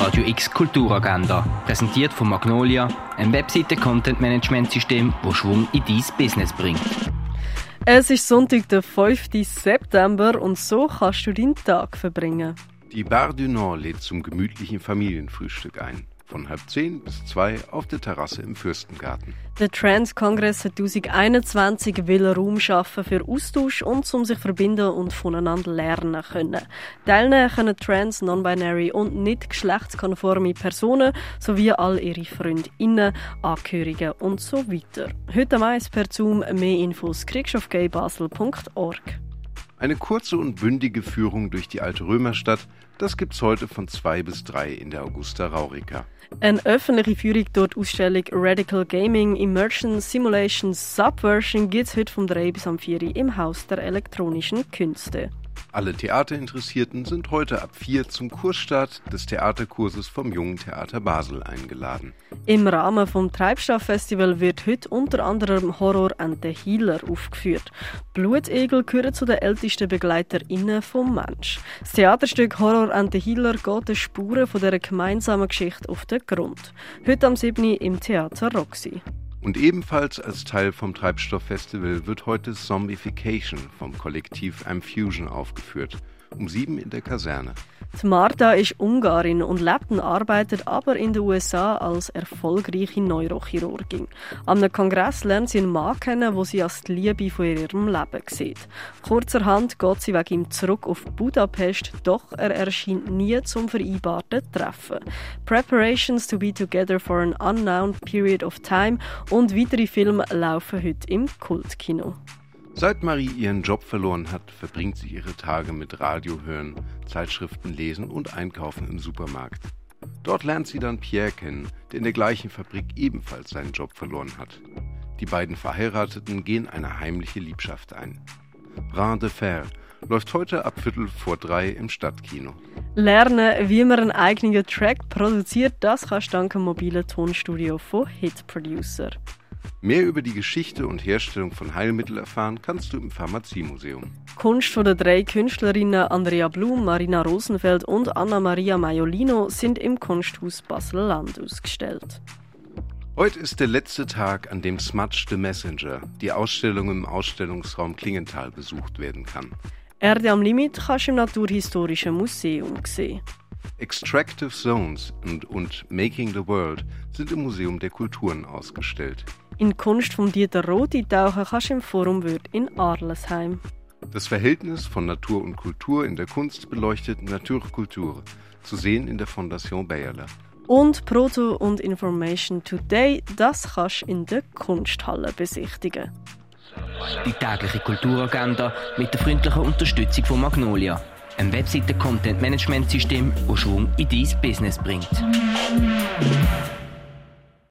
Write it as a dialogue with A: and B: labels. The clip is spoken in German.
A: Radio X Kulturagenda, präsentiert von Magnolia, ein Webseite-Content-Management-System, das Schwung in dein Business bringt.
B: Es ist Sonntag, der 5. September und so kannst du deinen Tag verbringen.
C: Die Bar du Nord lädt zum gemütlichen Familienfrühstück ein von halb zehn bis zwei auf der Terrasse im Fürstengarten.
B: Der Trans-Kongress 2021 will Raum schaffen für Austausch und zum sich verbinden und voneinander lernen können. Teilnehmen können trans, non-binary und nicht geschlechtskonforme Personen sowie all ihre Freundinnen, Angehörigen und so weiter. Heute meist per Zoom. Mehr Infos kriegst auf gaybasel.org.
C: Eine kurze und bündige Führung durch die alte Römerstadt, das gibt's heute von zwei bis drei in der Augusta Raurica.
B: Eine öffentliche Führung durch die Ausstellung Radical Gaming, Immersion, Simulation, Subversion gibt es heute vom 3 bis am 4 im Haus der elektronischen Künste.
C: Alle Theaterinteressierten sind heute ab 4 zum Kursstart des Theaterkurses vom Jungen Theater Basel eingeladen.
B: Im Rahmen vom Treibstofffestival wird heute unter anderem Horror and the Healer aufgeführt. Blutegel gehören zu den ältesten BegleiterInnen vom Mensch. Das Theaterstück Horror and the Healer geht den Spuren von dieser gemeinsamen Geschichte auf den Grund. Heute am 7. im Theater Roxy.
C: Und ebenfalls als Teil vom Treibstofffestival wird heute Zombification vom Kollektiv Amfusion aufgeführt um sieben in der Kaserne.
B: Marta ist Ungarin und lebt und arbeitet aber in den USA als erfolgreiche Neurochirurgin. Einem Kongress lernt sie einen Mann kennen, wo sie als die Liebe von ihrem Leben sieht. Kurzerhand geht sie wegen ihm zurück auf Budapest, doch er erscheint nie zum vereinbarten Treffen. Preparations to be together for an unknown period of time und weitere Filme laufen heute im Kultkino.
C: Seit Marie ihren Job verloren hat, verbringt sie ihre Tage mit Radio hören, Zeitschriften lesen und Einkaufen im Supermarkt. Dort lernt sie dann Pierre kennen, der in der gleichen Fabrik ebenfalls seinen Job verloren hat. Die beiden Verheirateten gehen eine heimliche Liebschaft ein. Brin de Fer läuft heute ab Viertel vor drei im Stadtkino.
B: Lernen, wie man einen eigenen Track produziert, das kannst du dank dem mobilen Tonstudio von Hit Producer.
C: Mehr über die Geschichte und Herstellung von Heilmitteln erfahren kannst du im Pharmaziemuseum.
B: Kunst von den drei Künstlerinnen Andrea Blum, Marina Rosenfeld und Anna Maria Maiolino sind im Kunsthaus Basel-Land ausgestellt.
C: Heute ist der letzte Tag, an dem Smudge the Messenger, die Ausstellung im Ausstellungsraum Klingenthal, besucht werden kann.
B: Erde am Limit kannst du im Naturhistorischen Museum sehen.
C: Extractive Zones und, und Making the World sind im Museum der Kulturen ausgestellt.
B: In Kunst von Dieter Roth tauchen kannst du im Forum Würth in Arlesheim.
C: Das Verhältnis von Natur und Kultur in der Kunst beleuchtet Naturkultur, zu sehen in der Fondation Bayerle.
B: Und Proto und Information Today, das kannst du in der Kunsthalle besichtigen.
A: Die tägliche Kulturagenda mit der freundlichen Unterstützung von Magnolia, einem Webseite-Content-Management-System, das Schwung in dein Business bringt.